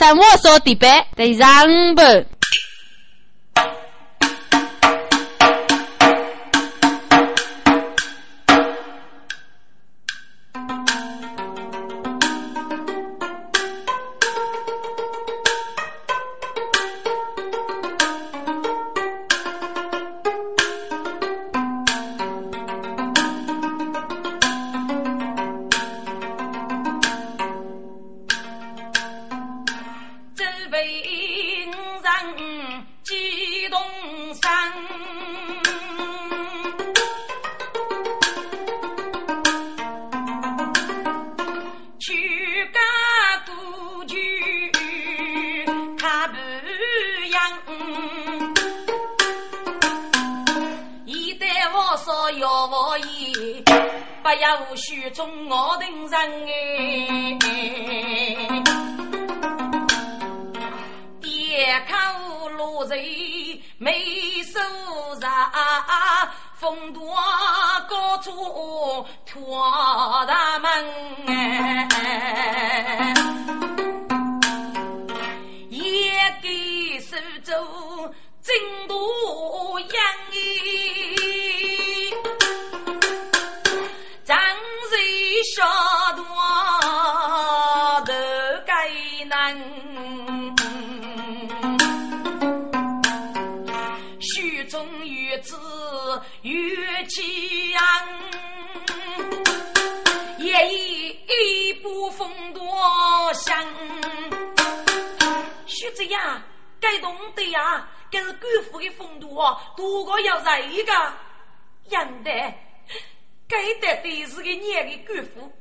但我说的白得让不活说的白得让步。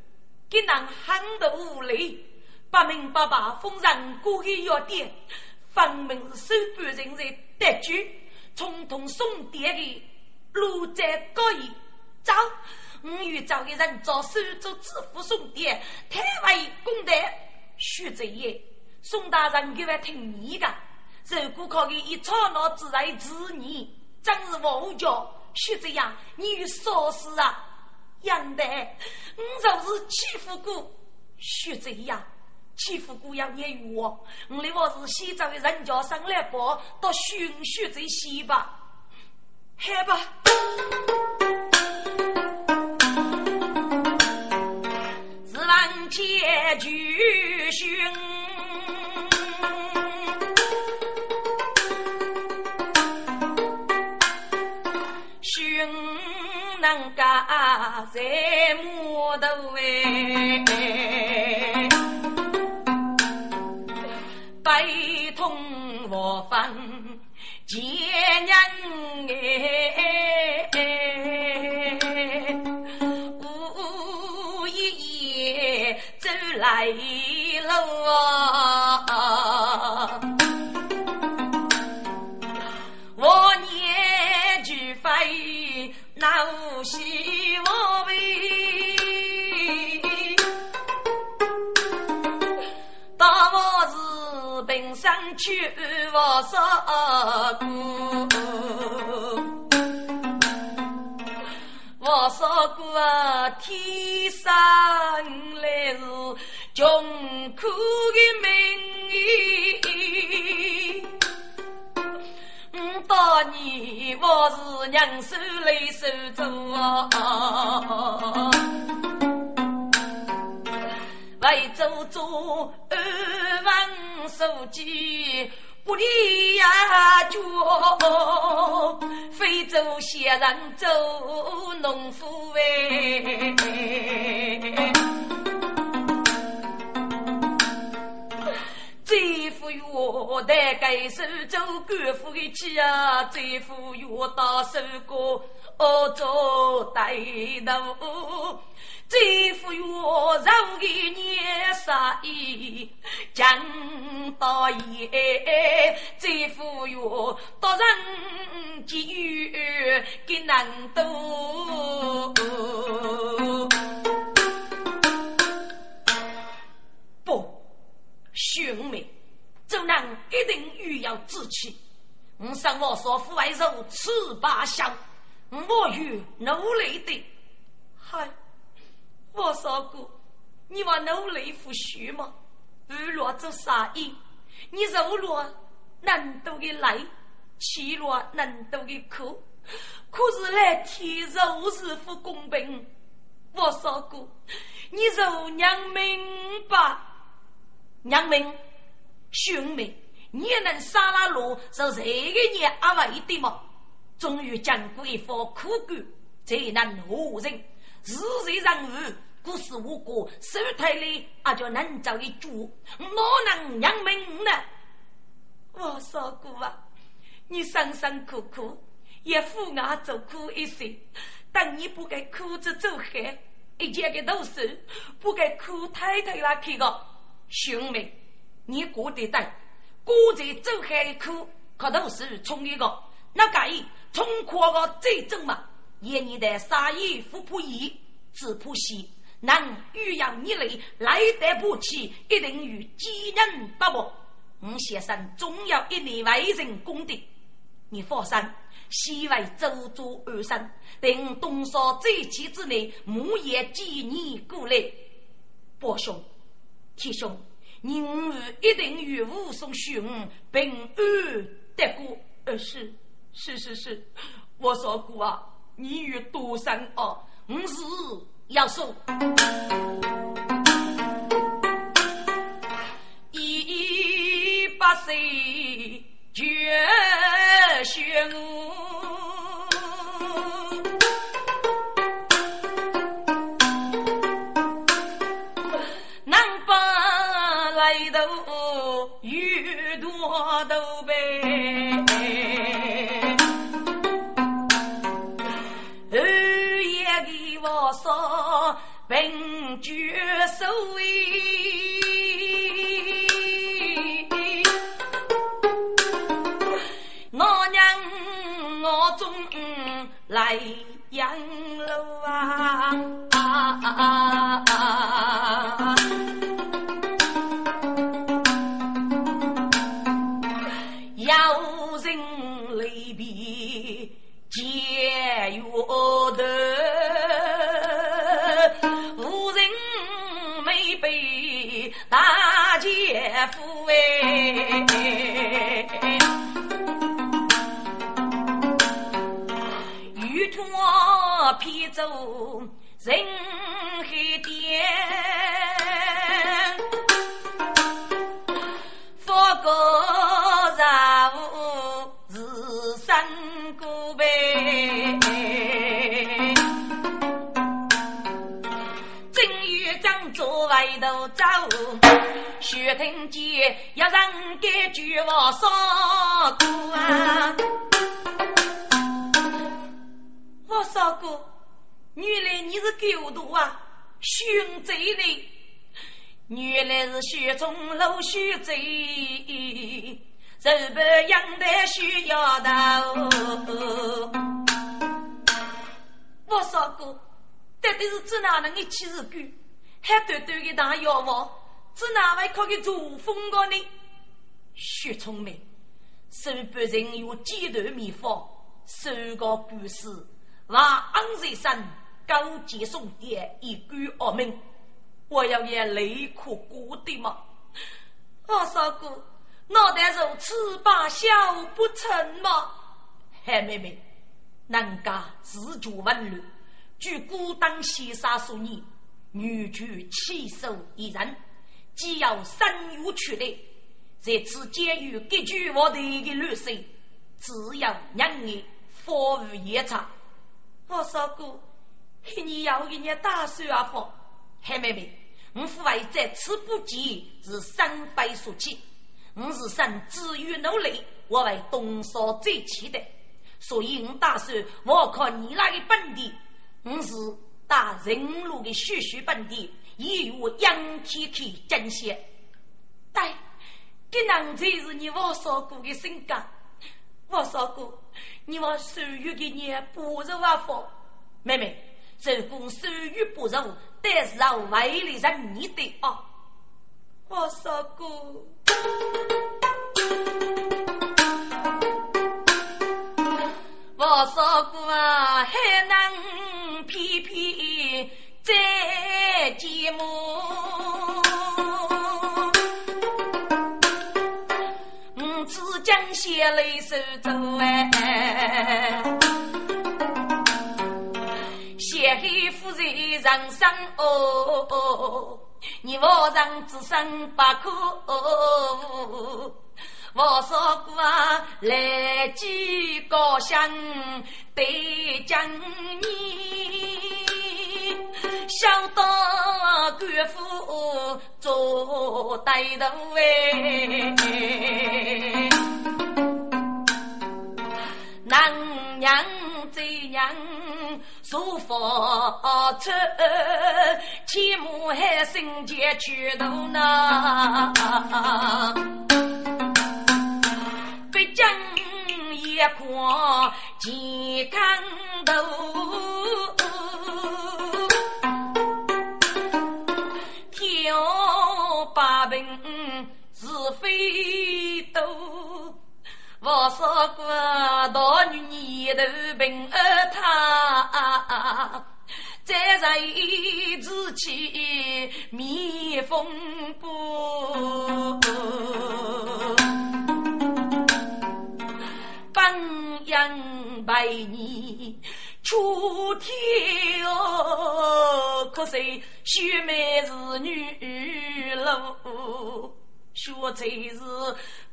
封上过的药店，分明是收办人在得举，从同送点的路在高义走，我与找个人做手做支付送点，太为公德。徐贼爷，宋大人给我听你的，如果可以一刹那之内治你，真是无教。徐贼呀，你有啥事啊？杨德，我就是欺负过徐贼呀。欺负姑娘也与我，我的我是西藏的人家上来报，到寻血这些吧，好吧。是王结局寻，寻能干在木头哎。悲痛我分见人哎，无一夜走来路啊，我年俱飞那无希望为。上去我说过，我说过天生来是穷苦的命，我当年我是娘手来手做。为做做二万书记，不离呀脚，非做闲人做农夫哎。富裕的该是做官府的妻啊，最富裕到手过哦做带头。最富裕人的年少意，讲道也最富裕多人机遇更难多。不，兄妹，做人一定欲要志气。我生我所父为肉，吃罢香，我与努力的，嗨。我说过，你话努力复学吗？日落做生意，你受了难度的累，吃了难度的苦，可是来天如是不公平。我说过，你就娘明白，娘明兄妹，你能杀了路是这个年阿为的吗？终于经过一番苦干，才能活人，日日任务。不是我国手台里阿叫能走一主，哪能让命呢？我说过啊，你辛辛苦苦也负我做苦一些，但你不该苦着走黑，一件个都是不该苦太太那去个兄妹，你过得对，过着走黑的苦，可都是冲一个，那该冲垮个最重嘛，也你的杀意不怕义，只怕喜。能欲扬你类来得不起，一定与几人不睦。吴先生总有一年为人功德，你放心，希为周周而生，等东少这期之内，木也几年过来。伯兄、铁兄，你我一定与武松兄平安得过。呃，是是是是，我说过啊，你与多生哦，我是。要送一百岁绝学我说凭绝手威，我娘我终来养老。句话说过啊，我说过，原来你是狗徒啊，寻贼的，原来是雪中露雪贼，日本养的需要头。我说过，到底是指哪能一起是狗，还短短的大药王。是哪位可以做风的呢？薛聪明，手不人有几段秘方，手个故事，话昂在山高阶送爹一句恶名，我要也泪可过的嘛。我说过，脑袋如此把小不成吗？嗨，妹妹，人家自觉温柔，据孤当先生所言，女主气手一人。既要生育出来，在此监狱给句我的一个律师，只要让你服务夜场。我说过，你要给你打算啊？不，黑妹妹，我父为在此不急，是三倍所起。我是生自于努力，我为东少最期待，所以我打算我靠你那个本地，我是打人路的徐徐本地。以我仰天去珍惜，对，这男才是你我少过的性格。我少过，你我手语给你不柔啊风，妹妹，手工手语不柔，但是啊为了让你的啊。我少过，我说过啊，还能皮皮。在寂寞，江血泪手中哎，血海夫人人生哦，你我人只剩不可。我说过，来几高香对将你，小到官府做带头哎，男娘这样说法出，起码还生前去头呢。将一块健康头，挑八病是非多。我说过，大女年头病儿他，再在自己蜜蜂过。三阳百年出天哦，可惜雪梅是女路，学才是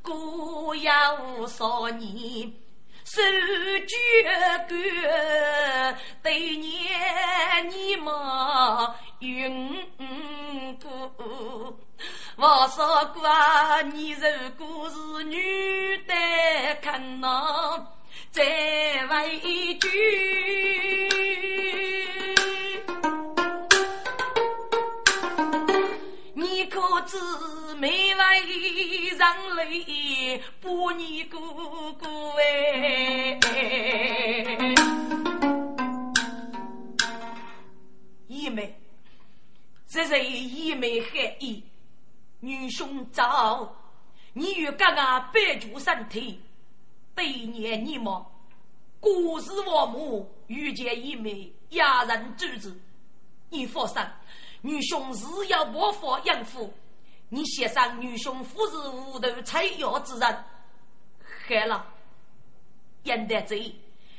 孤呀少年，手举杆对年你莫云过。我说过，你如果是女的，看那再问一句，你可知没为人类把你哥哥哎？姨妹，这是姨妹含义。女兄早，你与哥哥白驹身体，百年你么？古时我母遇见一枚雅人之子，你放心，女兄是要模仿养父。你先生女兄夫是无头采药之人，害了，应得罪，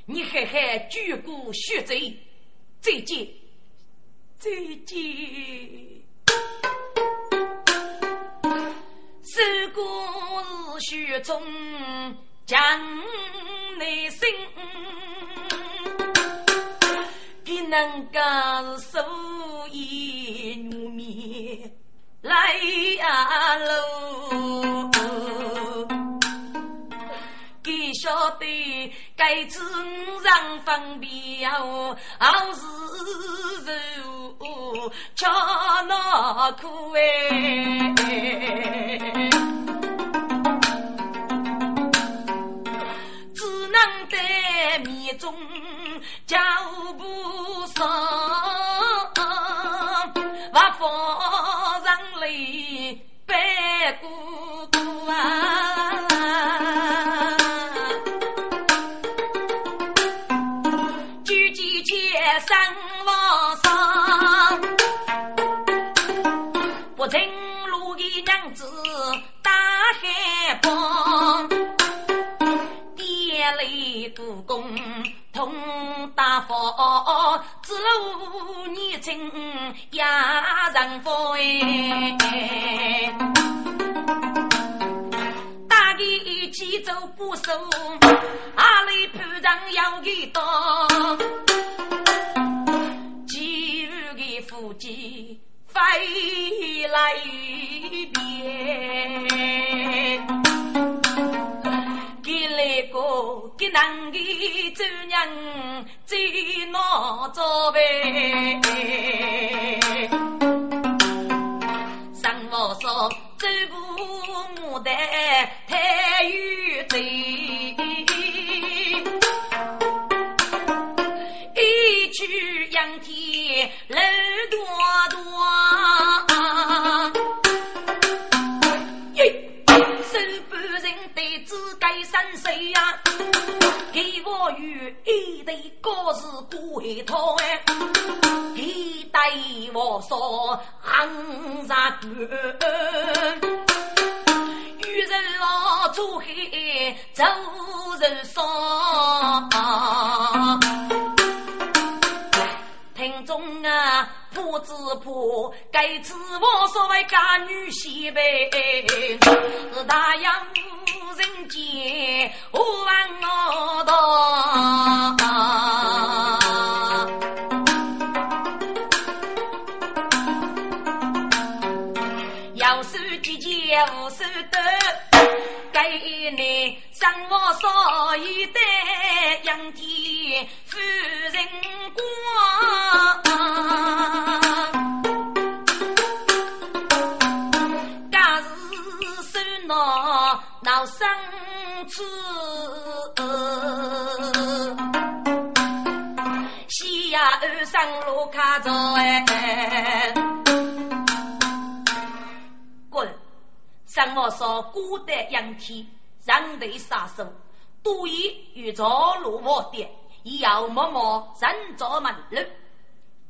你还还举骨血罪，再见，再见。自古是雪中将内心，给能够受一奴面来呀喽，晓得该子让方便哦，好是肉吃那苦哎。中脚步上，万方人泪白姑大佛，指路年轻压人佛哎，大地起走不收，阿里盘上要一刀，几日的夫妻飞来一遍。来个给男的做娘最难做呗，生活说走步牡丹太有罪，一曲仰天楼多多。三岁呀，给我与一对高士过一套哎，一对我说行啥官，遇人我出黑走人少。听众啊，婆子婆，该知我所谓家女媳呗，是大洋人间无万我要手几件无手得，该你生我所一代养天夫人光。闹生子，西呀二上路卡着哎，滚！上我说孤单阳气，人对杀手，赌意与着路我的，也要默默人着门路。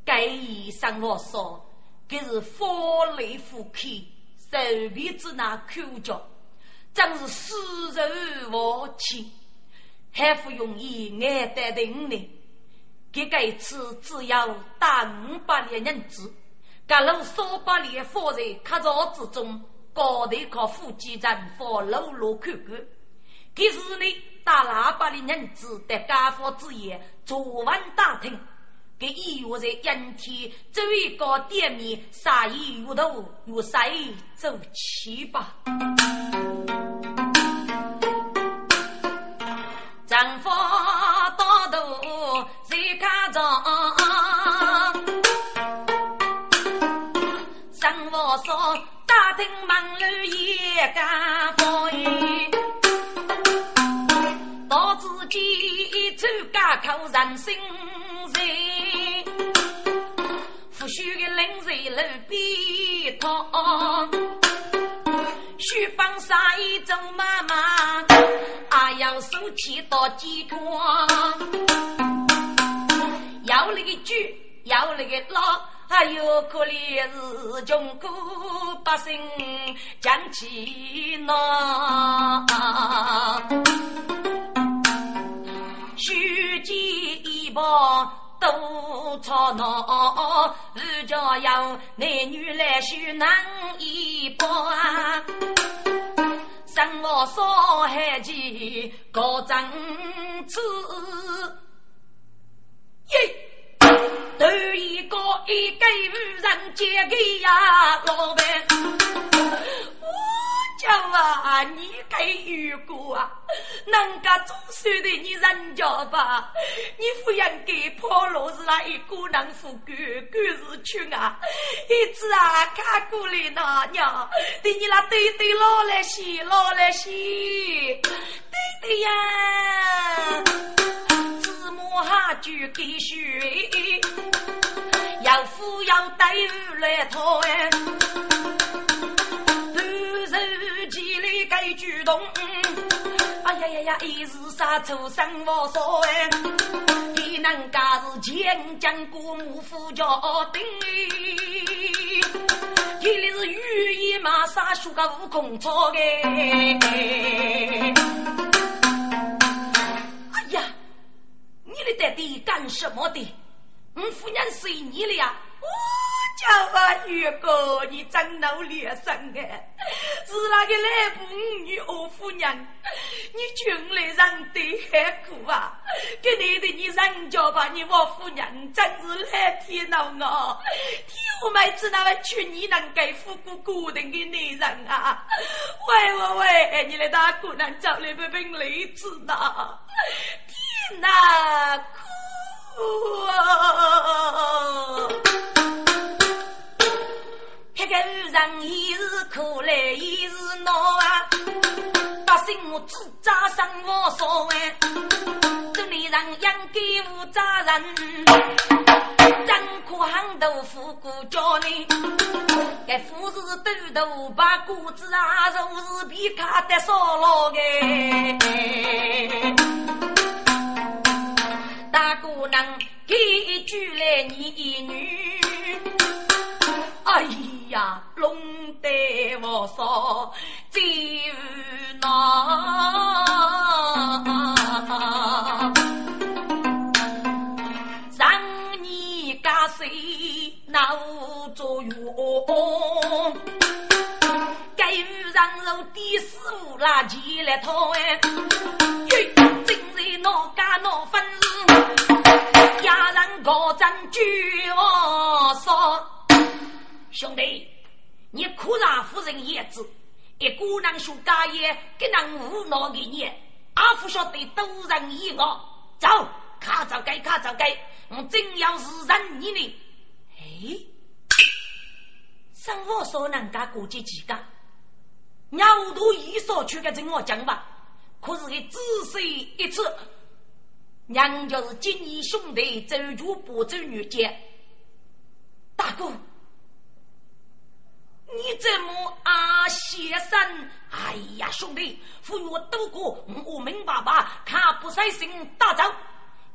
该一上我说，这是佛雷夫气，手臂子那口角。真是死人亡气，还不容易挨得定呢。这个一次只要打五百两银子，各路三百两放在客栈之中，高头靠副机站放路路看看。可是呢，打喇叭的人子的家父之言，昨晚打听，给医院在阴天这位搞店面，杀一鱼头，又杀意走七吧。打听忙碌也干活，到自己走家口人心人，不须个冷水路边躺，须帮啥一种妈妈。还要收起到鸡汤，要那个猪，要那个老，还有可怜是穷苦百姓讲起闹，虚惊一帮都吵闹，日家要男女来修难一帮。生我少海气高正子，女人借给呀老板。叫啊，你给遇过啊？人家总算的你人家吧？你抚养给破路是那一个人富贵，贵是穷啊！一直啊看过来那娘，对你那对对老来洗，老来洗，对对呀！子母哈就给水，要富要带来讨哎。该举动，哎呀呀呀！一日杀出生活所哎，你能家是千将过目夫家丁哎，你是御医马杀出个悟空草哎。哎呀，你的爹爹干什么的？我夫人随你了呀？我叫啊，女哥，你真努力生哎！是那个来不女二夫人，你穷来人得很苦啊！给你的你人家把你我夫人真是来天恼我，天妹子那位娶你能给富过固定的女人啊！喂喂喂，你来大姑娘找来杯冰梨子呐！天哪，苦这个人一是苦来，一是恼啊！百姓我自扎生活所谓，这里人应该无责任，真苦很豆腐过家呢。该富士豆豆把谷子啊，肉是皮卡的烧老个。大姑娘给举来你一女。哎呀，龙得我说真难，让你家谁那着作？该遇上肉的师傅拉起来偷哎。闹家闹分，家人高枕举我说，兄弟，你苦让夫人叶子，一姑娘说家业，给人无脑给你，阿福晓得都人意我，走，卡走该卡走该，我真要是认你呢，哎，生活所能家过节几个？鸟都一说去个跟我讲吧，可是个仔细一次，娘就是金义兄弟走住不走女杰，大哥，你怎么啊先生？哎呀，兄弟，扶我渡过，我明爸爸看不赛心打仗，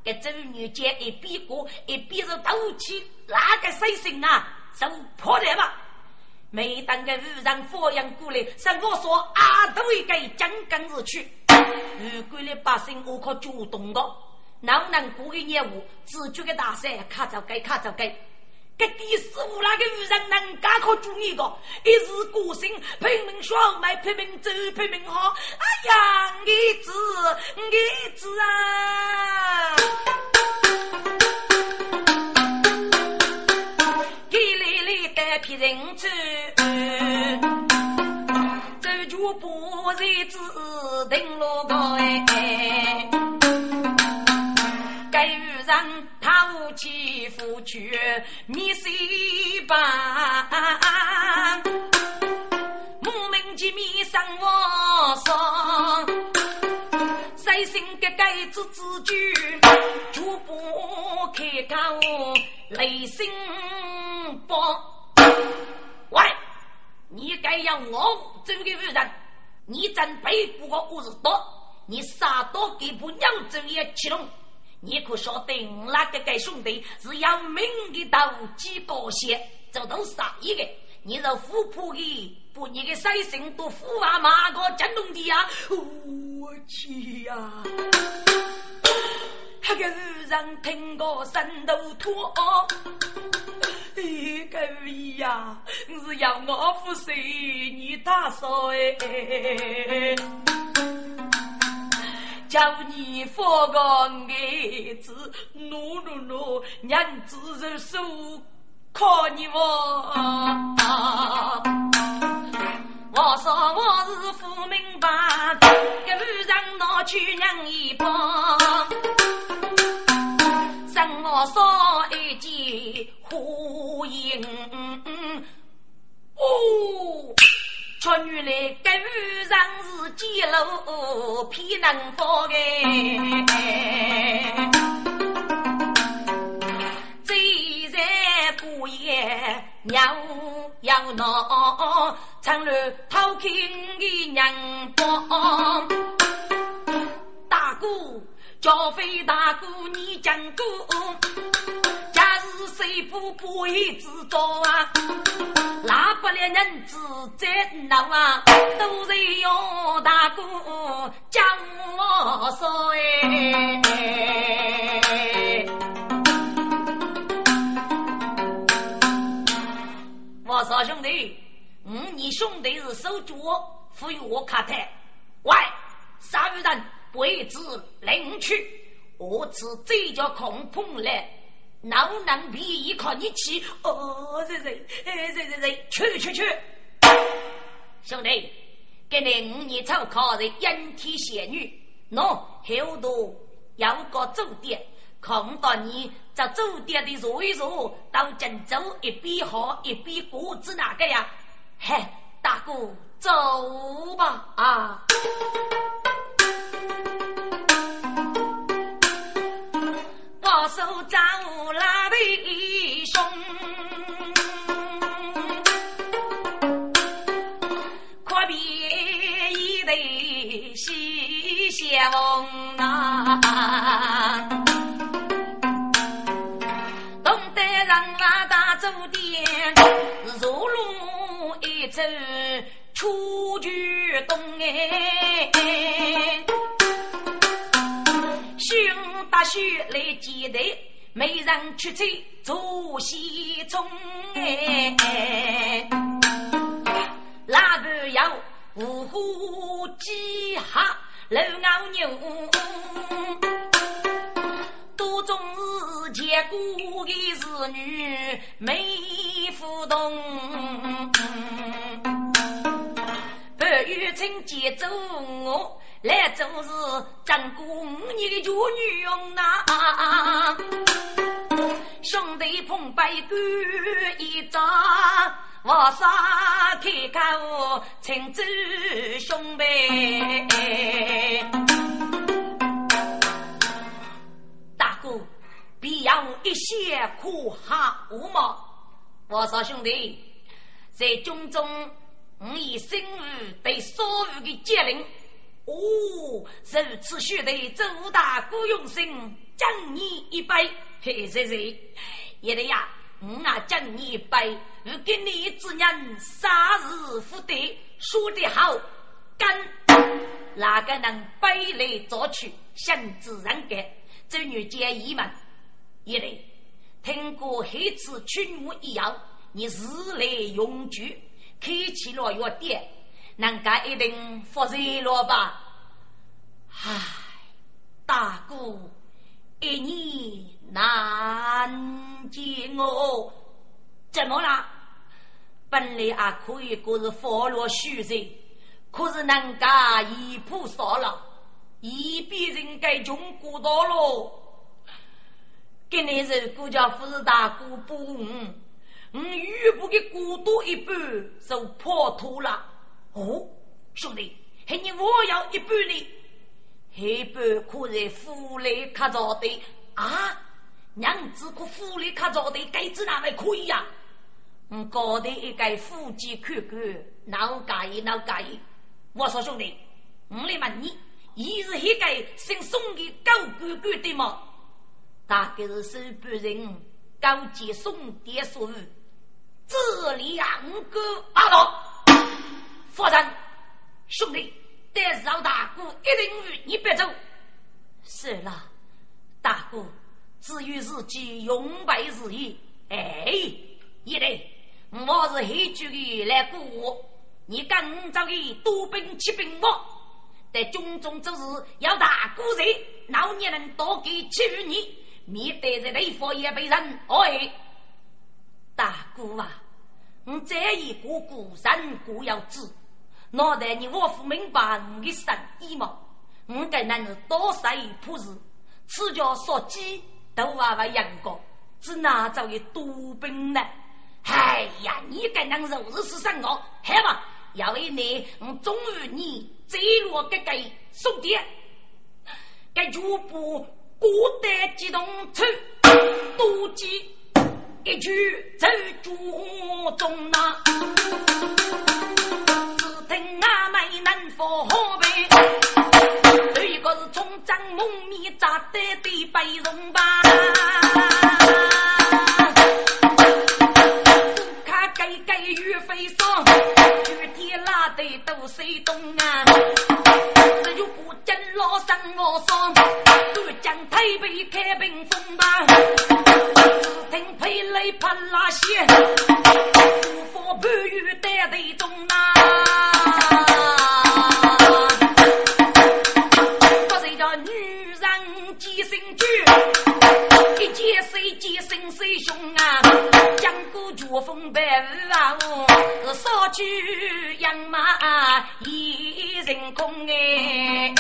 给走女杰一边过一边是斗气，哪个赛心啊，就破了吧。每当个路上发扬过来，是我说啊，都会给江根而去。如果的百姓我可主动的，能不能过个业务，自觉的大赛卡着该卡着该。给第十五那个路人能干可注意个，一日过心，拼命爽，卖拼命走，拼命好。哎呀，儿子，儿子啊！给奶奶带皮人走，走就不日子定落个哎，该遇人他无欺负去，米西吧，莫名其妙生我上，谁心个该自自句，就不开口，内心不。喂，你该要我走的夫人，你真背不过五十多，你杀多给不娘走也起龙，你可晓得我那个个兄弟是要命的刀，几高些就都杀一个，你是富婆的，不你的三神都富啊马个真弄的呀，我去呀！那个女人听过神头脱，一个位呀，是要我服侍你大嫂哎，叫你发个儿子，努努努，娘子人手靠你我。我说我是富明白，给女人拿去娘一帮。让我说一句呼应，哦，却原来这女人是几路偏能发哎，最在过夜娘要闹，成了偷听的娘帮，大哥。剿匪大哥，你讲过，假日谁不不义之招啊？拉不了人子在闹啊，都是要大哥讲我说哎。我说兄弟，嗯，你兄弟是守住，赋予我卡台，喂，杀鱼人。为之领去，我此这叫空碰来，脑能比一靠你起？哦，这这，哎，这这这，去去去！兄弟，给你五年草考的阴天仙女，喏，后头有个酒店，看到你在酒店的坐一坐，到郑州一边喝一边过，子哪个呀？嘿，大哥，走吧啊！我手掌拉背胸，阔别一对喜相啊！东得让马大走店，入路一走出去东哎。大雪来接待，没人出彩做西中哎。那个要五虎鸡哈老牛牛，多种是结果的是女没互动，玉清接走我。来就是张姑你的娇女用啊，兄弟碰杯干一仗，我杀开口请走兄妹。大哥，必要一些苦哈无毛。我说兄弟，在军中，我以生日对所有的节令。哦，如此血的周大哥用心敬你一杯，嘿嘿嘿，爷爷呀，我啊敬你一杯，如今你之人杀日福德，说得好，干。哪个能背来作曲，向自然干？这女建议们，爷爷听过黑子娶我一样，你日来永居，开启了药店。人家一定发热了吧？唉，大哥，一年难见我，怎么啦？本来啊可以过是放落虚岁，可是人家一铺少了，一笔人该穷过到了。今年是国家富士大哥补我，我余部的过多一半就破土了。哦，兄弟，还你我要一半呢，一半可在府里卡着的啊！娘子可府里卡着的，该子哪位可以呀？我搞的一个夫妻看看，哪介意哪介意？我说兄弟，我来问你，你是一个姓宋的高官官的吗？大概是收班人高级送爹所语，这两个阿老。夫人，兄弟，带饶大哥一定与你别走。是了，大哥，至于自己永白日意，哎，一来我是黑军的来过我，你跟着的多兵七兵我，在军中做事要大哥在，老年人多给欺负你，免得在内府也被人哎，大哥啊，我这一个孤人固要知。脑袋你我不明白你的神意吗？我该男人多晒朴实，赤脚烧鸡都娃娃养过，只拿走一多兵呢？哎呀，你该男人如是生活，好吧？要为你，我终于你坠落个个送爹，该主部孤单激动出多机，一句走主中那。阿妹能否好背？这一个是忠贞蒙面扎得的白绒吧？看盖盖雨飞霜，雨天拉得都水冻啊！这就不见老三我双，都将台北开冰封吧？只听霹雷啪啦响，无风不雨带队中啊！我风白日啊，是少举养马一人空哎，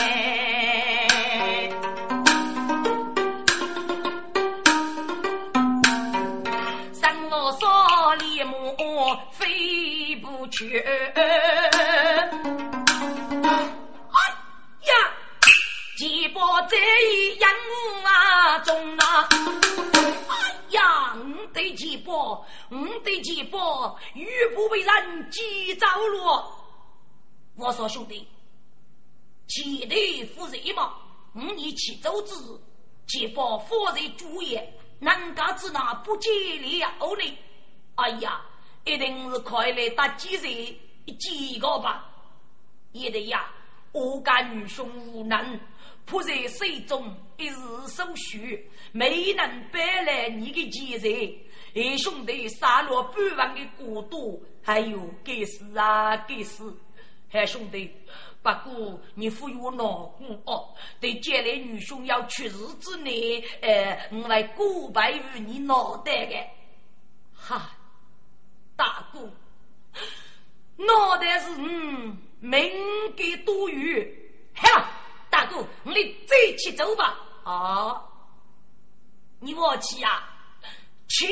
飞不去。哎呀，几波这一养啊中啊！哎呀，五对几波，五对几波，玉不被人击着了。我说兄弟，前头负责嘛，五年起走之，几波负责主业，人家只拿不接了呢。哎呀，一定是快来打几人几个吧？也得呀，我家女兄无能。迫在水中，一时手虚，没能搬来你的钱财。二兄弟杀了半万的国都，还有该死啊该死！嗨，兄弟，不过你赋予我难过哦。对将来女兄要去世之内，呃，我来过拜于你脑袋的。哈，大哥，脑袋是嗯，命给多余。好，大哥，你再去走吧。啊，你我去呀？去，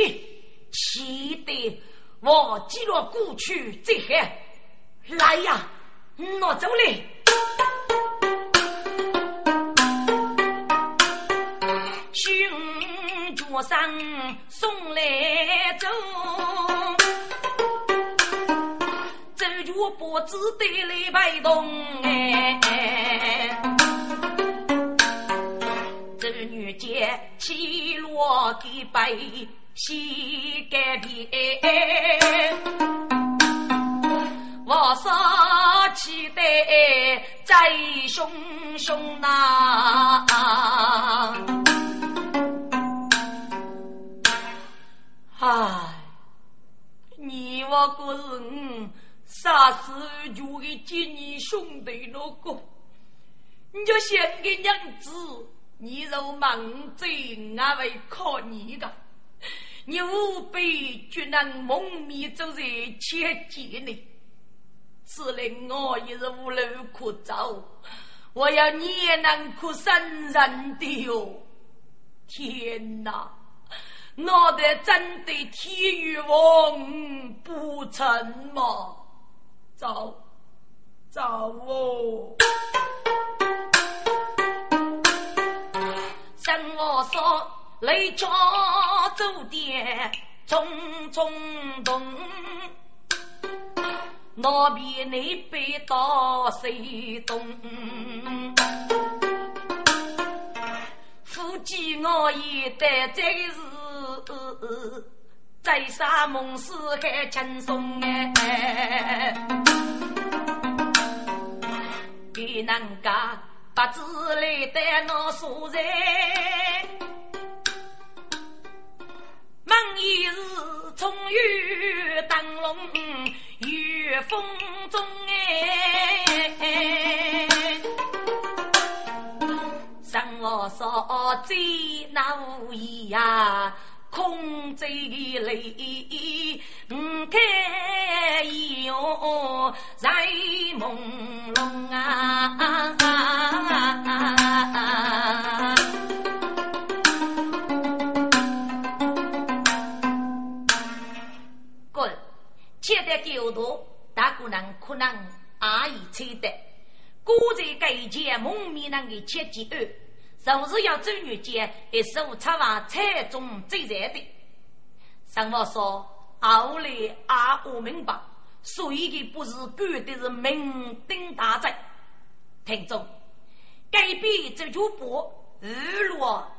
去的忘记了过去这些。来呀，我走嘞。寻脚上送来走，走脚脖子得来摆动哎。这女杰起落给白膝盖边。我说期待在熊熊呐，唉，你我个人啥时就给接你兄弟那个？你就先给娘子，你若忙走，我会靠你的。你无必就能蒙面走在前几呢？此令我也是无路可走，我要你也能可生人的哟！天哪，我得真的天与王不成吗？走走哦！生我说雷家走的匆匆动。那边你背到谁东？夫妻我也得这是在沙梦世还轻松哎，别人家不知来的那所在，梦一日终于灯笼。月风中哎，生我少醉那无意呀，空醉泪，五开哟在朦胧啊。现在狗多，大姑娘可能阿姨吹的。古在盖前蒙面人的切记二，就是要走女街，一手插完菜中最热的。上我说，后来阿我明白，所以的不是干的是酩酊大醉。听众，改变这就不日落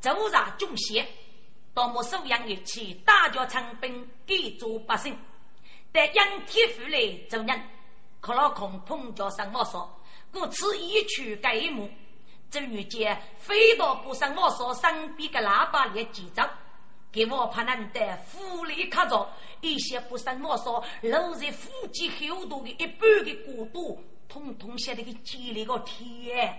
走上中邪，多么收养一起，大家长兵给做百姓。但因天父来做人，可老空碰着上我说，故此一去改一幕。周女杰飞到不上我说身边的喇叭里急走，给我怕难得府里卡着一些不上我说露在腹肌厚度的一半的骨度，统统写那个鸡里个天。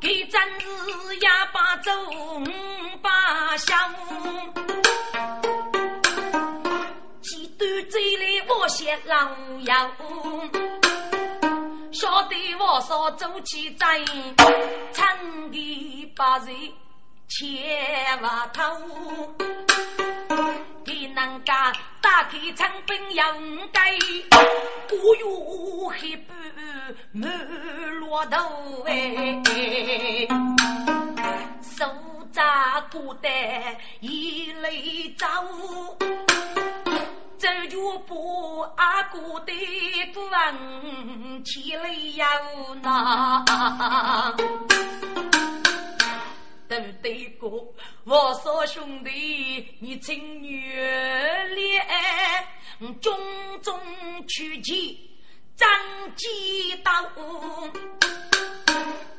给真是哑巴走。想，几段嘴里我写老妖，晓得我走起在，唱的把人千万头，给人家打开长兵要盖，不有黑布满骆头哎，手。扎古代一泪走，走脚步阿古的不问起来呀那。对对哥，我说兄弟，你请原谅，种种曲奇张几刀。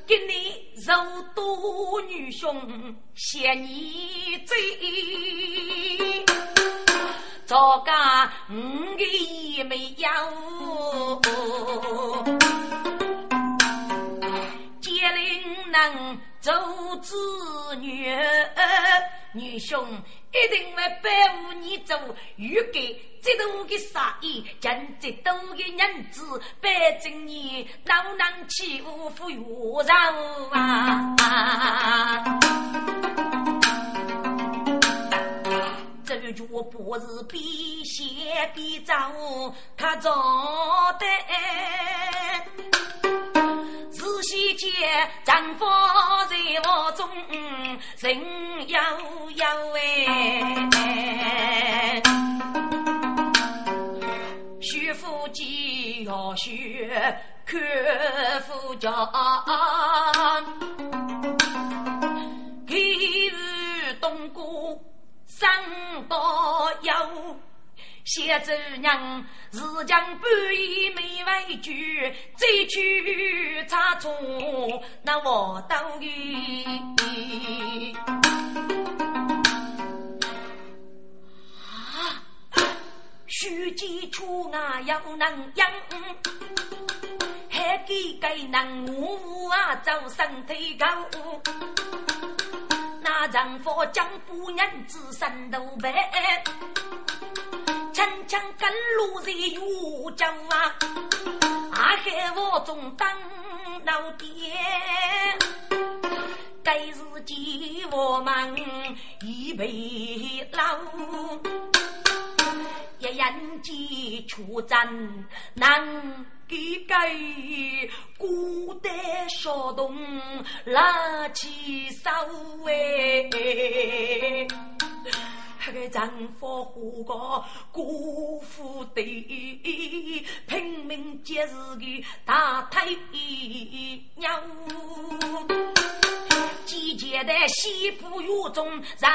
给你肉多女兄嫌你贼，早家五个也没有，结令能做子女，女兄一定会保护你做预给。这多的杀意，将这多的人子，百正你老能欺负富裕人啊！这句不是必写必走，他做得。仔细见，丈夫在我中人悠悠哎。学夫既要学，看夫家，生道友，写主娘是将半夜没畏惧，再去查错那我当的。须记出啊要能养，还给给能我啊走身体高。丈夫将不娘子三头白，强强跟路在岳州啊，阿海我中当老爹，该日记我们一辈老。一人几出战，难给给孤单小动拉起手哎，个丈夫活个辜负的，拼命接日的大太娘，季节的西部雨中人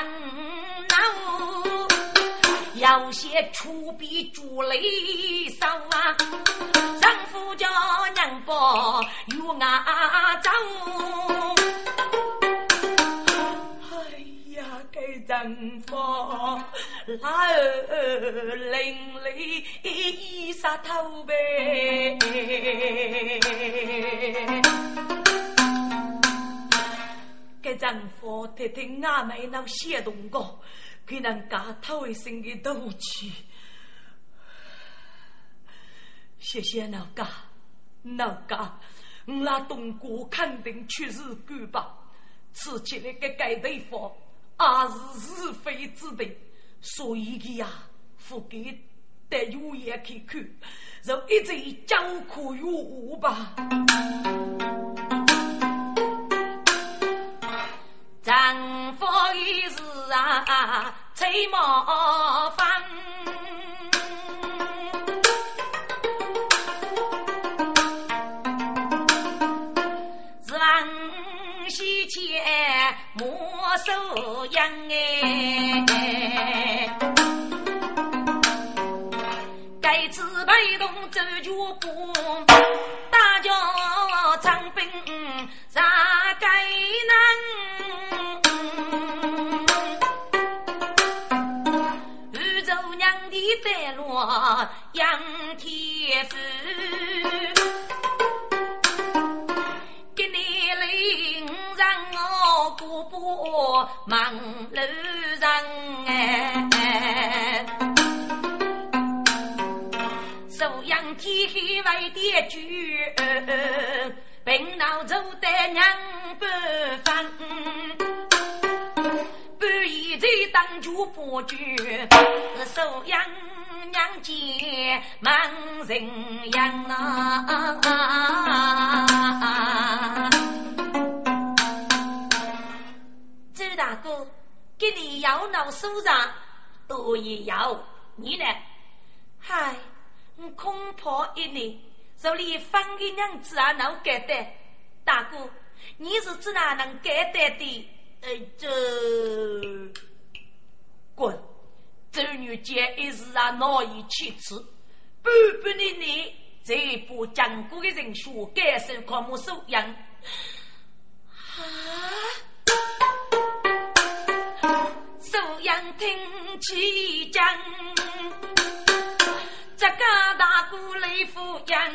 闹。要些出笔珠泪扫啊，丈夫叫娘抱与阿走。给丈夫拉儿淋漓一杀头呗。给丈夫听听阿妹那写动过。给人家他为生的斗气，谢谢老家，老家，我那东哥肯定确实干吧？吃起来个盖地方，也是是非之辈，所以的呀，付给得有眼看看，就一直叫苦于无吧。丈夫一时啊，吹毛风，是望西前莫受殃哎，该次被动走脚步，大叫长兵杀该难。白落杨天福，我过步忙路上哎，收养天黑为点酒，病闹走得娘不放。当主不绝，收养娘见忙人养！大哥，给你要闹收场，多也要你呢？嗨，我恐怕一年，手里放的娘子啊，能给的。大哥，你是指哪能给得的？呃，这。滚！周女杰一时啊难以启齿，半半的你这把讲过的人说感受看么收养啊？收养听起讲，这个大姑雷夫人，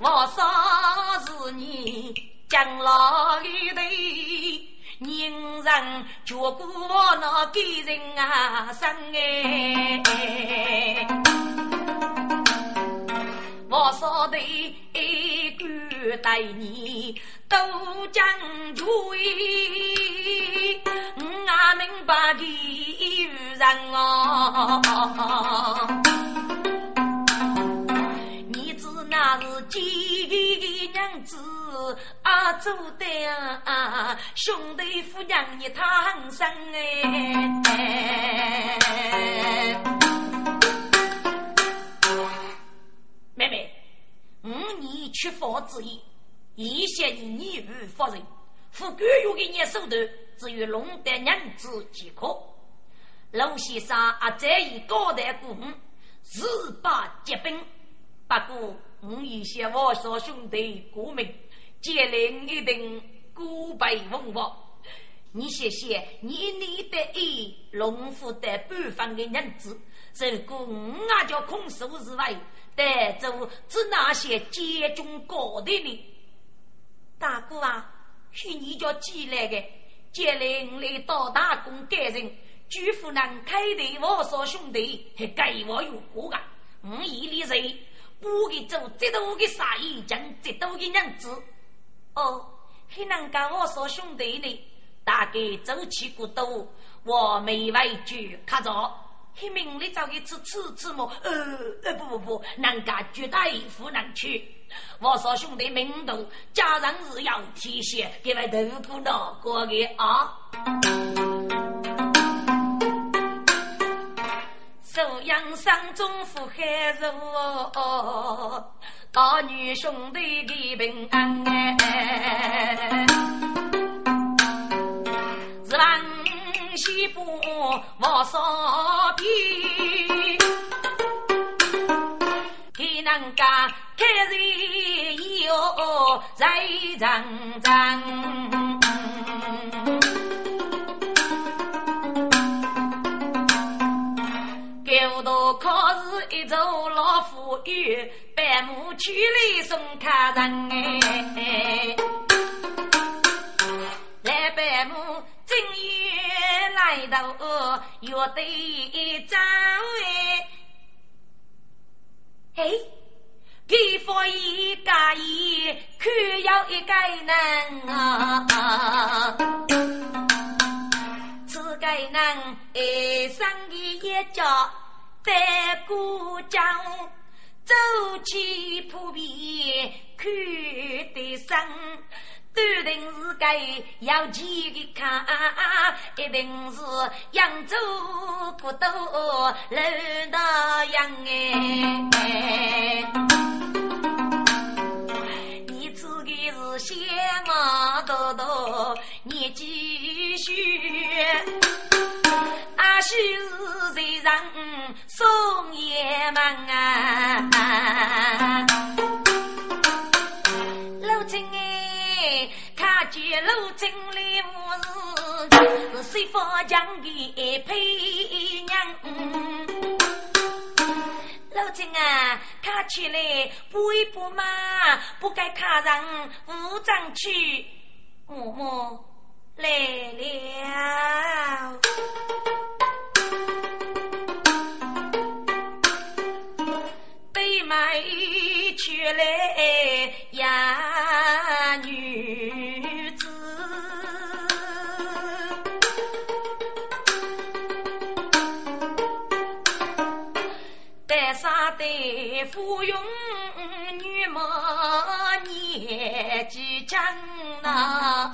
我说是你将老里头，人人绝顾我那给人啊生哎，我说的一句对你都将就我明白的人哦，你知那是几娘子啊？做的啊，兄弟夫娘你唐生哎，年出佛之意，一些你女儿夫人，富贵有给你手头。至于龙德娘子即可。陆先生啊，这一高台古墓，日把结冰。不过，我一些我所兄弟过命，接连一定孤背奉王。你谢谢你你的意，龙府的半方的娘子，如果我啊叫空手之外，带走只那些接中高的呢？大哥啊，是你叫寄来的。接令来到大功感人，举夫难开的我说兄弟，还给我有过啊！我一里人，不给做这多的杀意，将这多的娘子。哦，还能跟我说兄弟呢？大概走起过多，我没畏惧，看着。黑命里找一次吃吃么？呃呃不不不，人家绝对不能去。我说兄弟明度，家人是要提携，给外头顾脑过的啊。收养山中富海肉，大女兄弟的平安哎，是吧？西部王少平，给人家开人哟在长长，狗头可是一座老富裕，百亩区里送客人，来到乐队张哎，给佛一个亿，可要一个人啊！这个人哎，生的一家在故乡，走起铺皮看得生。一定是该要几个看，一定是扬州古都楼大洋哎！你自己是先忙多多，你继续，阿是在让送爷们啊！老金哎！他见路经里无是谁佛将的配娘？老金啊，看起来不依不骂，不该他人无章去。嬷嬷来了。买去来呀，女子，带啥带芙蓉女模年纪长呐，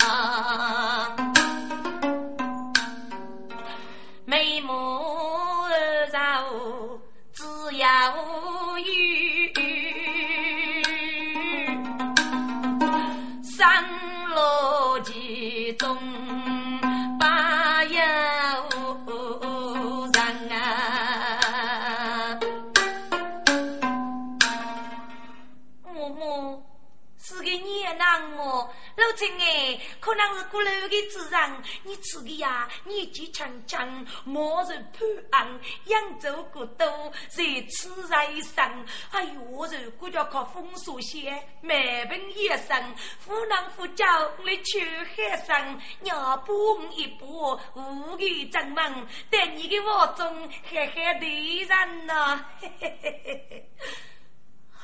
能是过楼的主人，你吃的呀年纪轻轻，莫是破案，扬州过多，在此在生。哎呦，如果叫靠风俗些，满本一生，夫郎夫教来求海生，要不一步，无语正门，在你的窝中嘿嘿的人呐，嘿嘿嘿嘿嘿。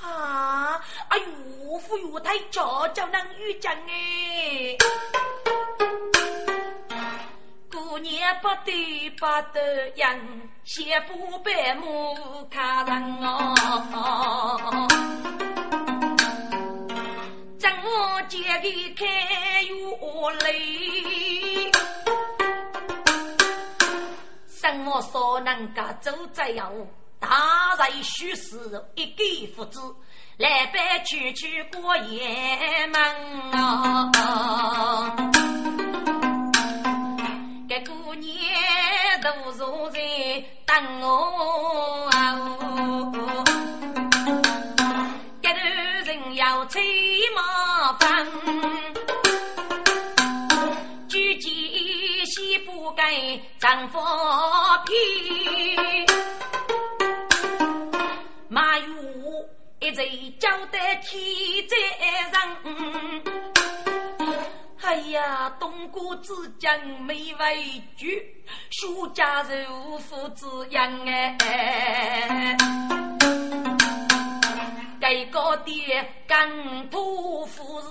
啊！哎呦，夫哟，太早就能遇见哎！过年不得不得人，先不白目看人哦。正我揭开开月泪，什么所能够走这样？大人许是一给父子，来拜去去过雁门啊！这过年都坐在等我啊！这头人要吹马风，举起西不该丈夫皮。马玉一直交代天在人，哎呀，东郭之将没畏惧，苏家如父子养哎，这个爹干土夫是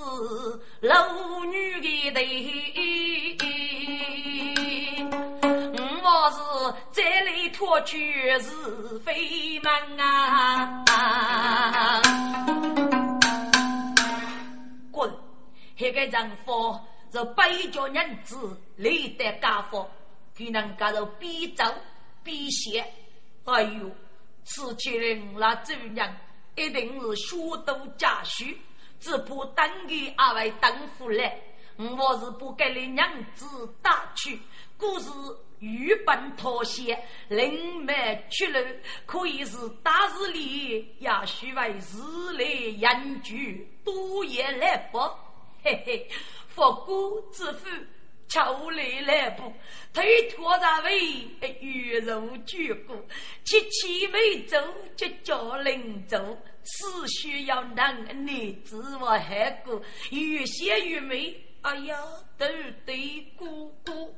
老女的头。我是这里脱去是非门啊！滚！那个人夫是背着人子立的家父，给人家都逼走逼写。哎呦，此去人那主人一定是虚度家虚，只怕等于二位等夫来。我是不给你娘子打去，故事。愚笨妥协，灵媒出路，可以是大日里，也许为日来人聚，多言来不？嘿嘿，佛骨之父，秋来来不？推脱在位，玉如巨骨，七七未走，就叫临走，只需要能你自我海过，越写越美。哎呀，都对姑姑。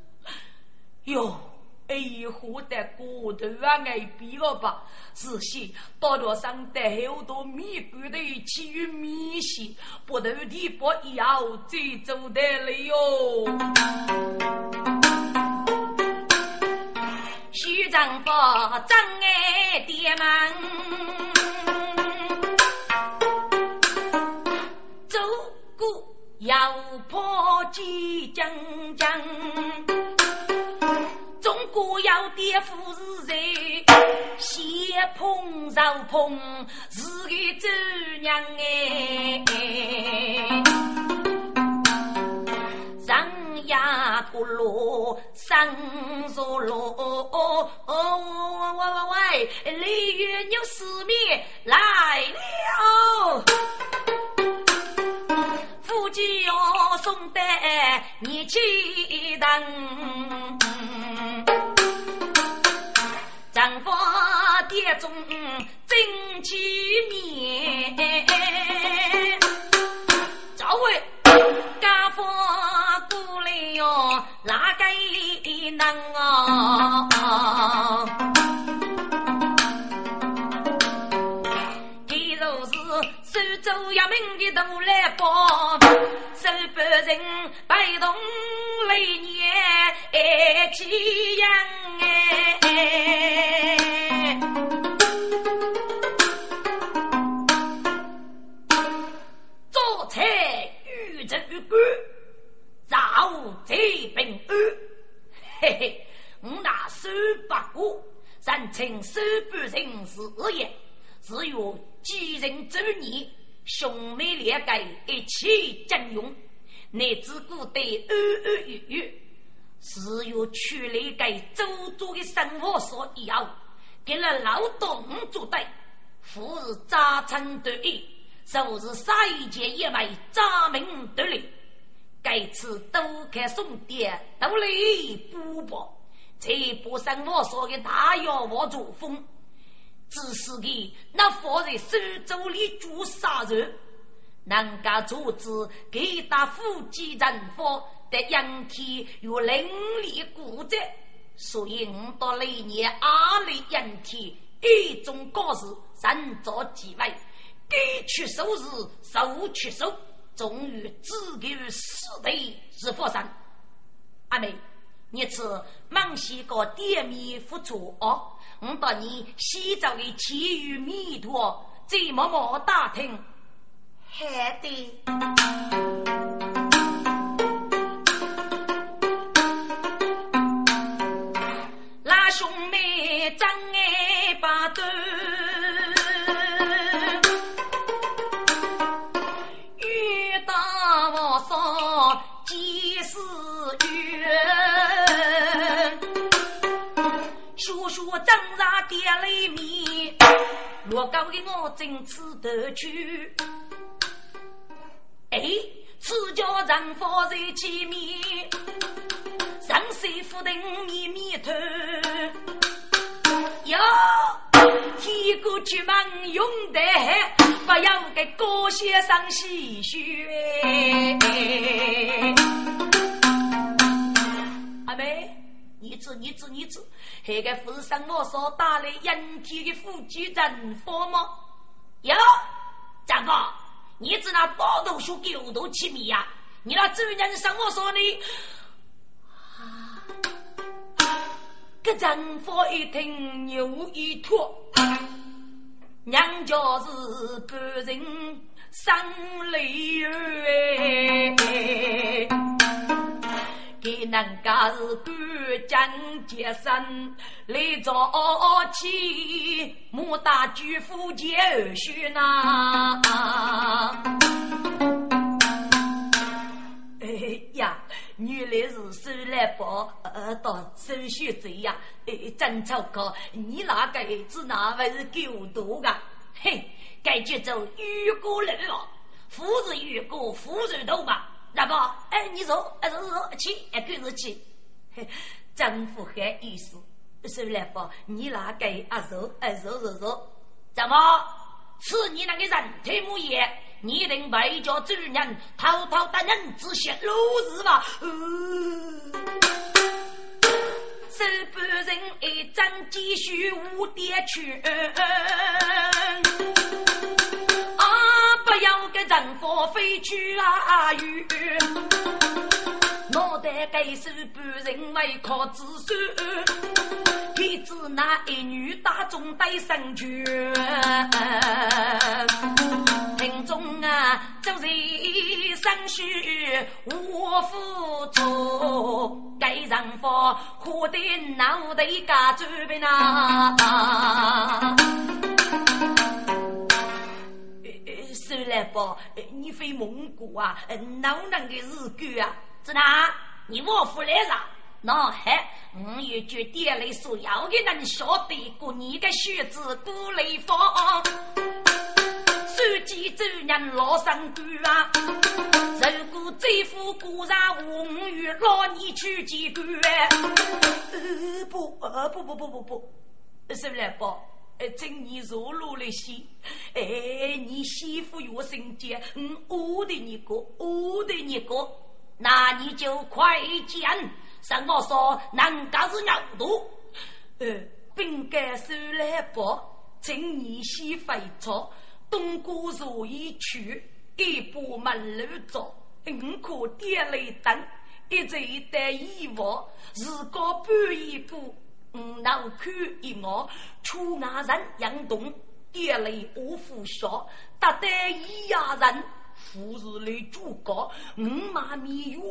哟，哎，活得过头啊！挨逼了吧？是些道路上带好多米贵的起于米线，不头地不要再走得了哟。徐丈夫真爱爹们，走过要破几江江。要爹夫是谁？先碰肉碰是个周娘哎，上呀咕噜上嗦噜，喂喂喂，鲤鱼牛四面来了，夫妻要送得你去等。丈夫爹中真气面，这位家父过来哟，哪个能啊？州衙门的都来报，手把人摆动来年爱起样哎。这平安，嘿嘿，我那手八股，人称手不人事业，只有几人周年，兄妹两个一起兼用，乃至古代安安逸逸，只有取来给周族的生活所要，给了劳动做对，富是扎成得意，就是杀一件一枚扎名得利。该次都看送爹，都来补补，这不上我说的大药王作风，只是给那放在手肘里煮杀人，能够阻止给打夫妻人夫的阳气有凌厉固执，所以我到来年阿里阳气一种高事，三做几位，给出手时手出手。终于只给死的是佛山。阿妹，你吃忙西个点米付出哦。我到你西藏的奇遇弥陀，再默默打听。还得。爹来面，我高给我正吃得去。哎，此家人放在前面，上水府的咪咪头。哟，天过去忙用得不要给高先生洗血。阿妹。你知你知你知，那个富商我所带来人体的夫妻人佛吗？哟，张哥，你知那包头书狗头起米呀？你那主人上我说的，啊，这丈夫一听牛一脱，娘家是个人生泪儿哎。给人家是干将结身来早起，莫打举夫结婿呐！哎呀，原来是收来包，呃，到手续罪呀！哎，真糟糕！你那个儿子那还是狗多的？嘿，该就走雨过路了，夫子雨过，夫子多嘛。那不，哎，你说，哎，说说去，哎，跟着去，政府很意思，收来不？你那个啊，说，哎，说说说，怎么？是你那个人太木业，你等外家主人偷偷打人子泄露是吧？手半人一张积蓄无点去。不要给人佛飞去啊！鱼，脑袋该是半人为靠子孙，天子那一女大众得生权，庭中啊，就是生须我付出，该人佛可得脑袋家转变呐。来吧，你飞蒙古啊，哪能的日狗啊？怎哪？你我夫来啥？那还我也就点来所要的人晓得过你的血子过来放，手机主人老上官啊，如果这副古上我与老你去见官，呃不，呃不不不不不，收来吧。哎，今年入入了心，哎，你媳妇有心结，嗯，我的你个，我的你个，那你就快讲，上我说人家是牛犊，呃，本该收来不？今年媳妇错，东过如意去，一步门路走，五可点雷灯，一直带衣服，日高半一步。五脑看一我，出外人杨动，跌泪我呼笑，搭得一家人，富士来主高，五马米哟，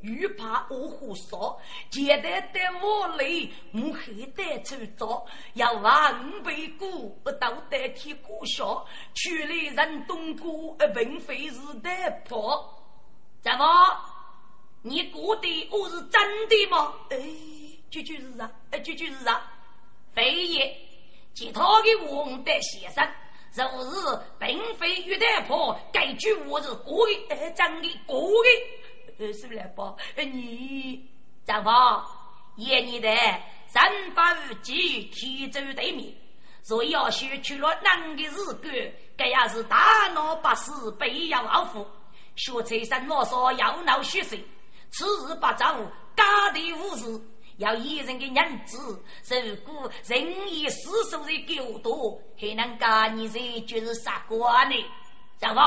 又怕我呼烧，简单的我来，我还得出招，要话五百股，都代替过笑，去来人东过，并非是得破，怎么？你过的我是真的吗？哎。句句是啊，哎，句句是啊，非也。其他的我的先生，若是并非玉带破，该句我是故意，哎，真的故意。是不来报你丈夫，爷你的三八五级提走对面，若要学去了男的日干，这也是大闹不死，被要报复。学财神我说要闹血水，此日不走，家的无事。要一人的娘子，如果任意私收的狗多，还能干你这就是啥官呢？丈夫，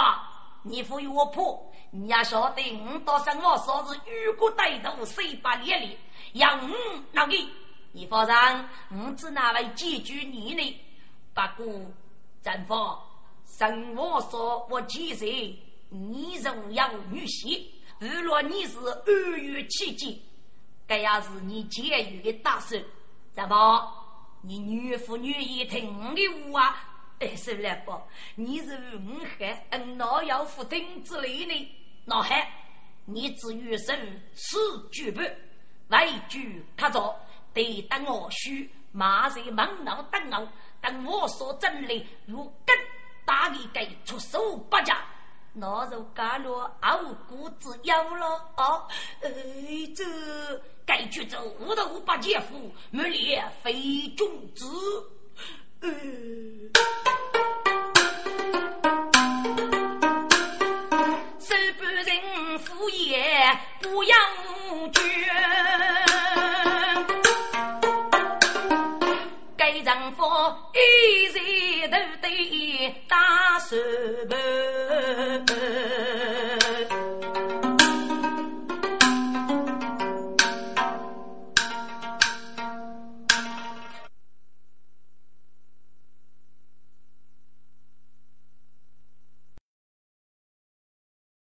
你赋予我婆，你要晓得，我到生我嫂子如果歹徒，谁把脸里让我拿给？你放心，我只拿来解决你呢。不过，丈夫，生我说我几岁，你仍要女婿，如若你是二月期间。这也是你监狱的打手，怎么？你女父女一听我的话，哎，是来不？你是五海，嗯，哪要负听之类呢？那还，你只余生此举不，外举他着，得等我须马在忙脑等我，等我说真理如更大的给出手不假。那就干了傲骨之妖了啊！哎，这该去走无头八姐夫，没脸非君子。手半人敷衍不养绝。丈夫一日都得打手板。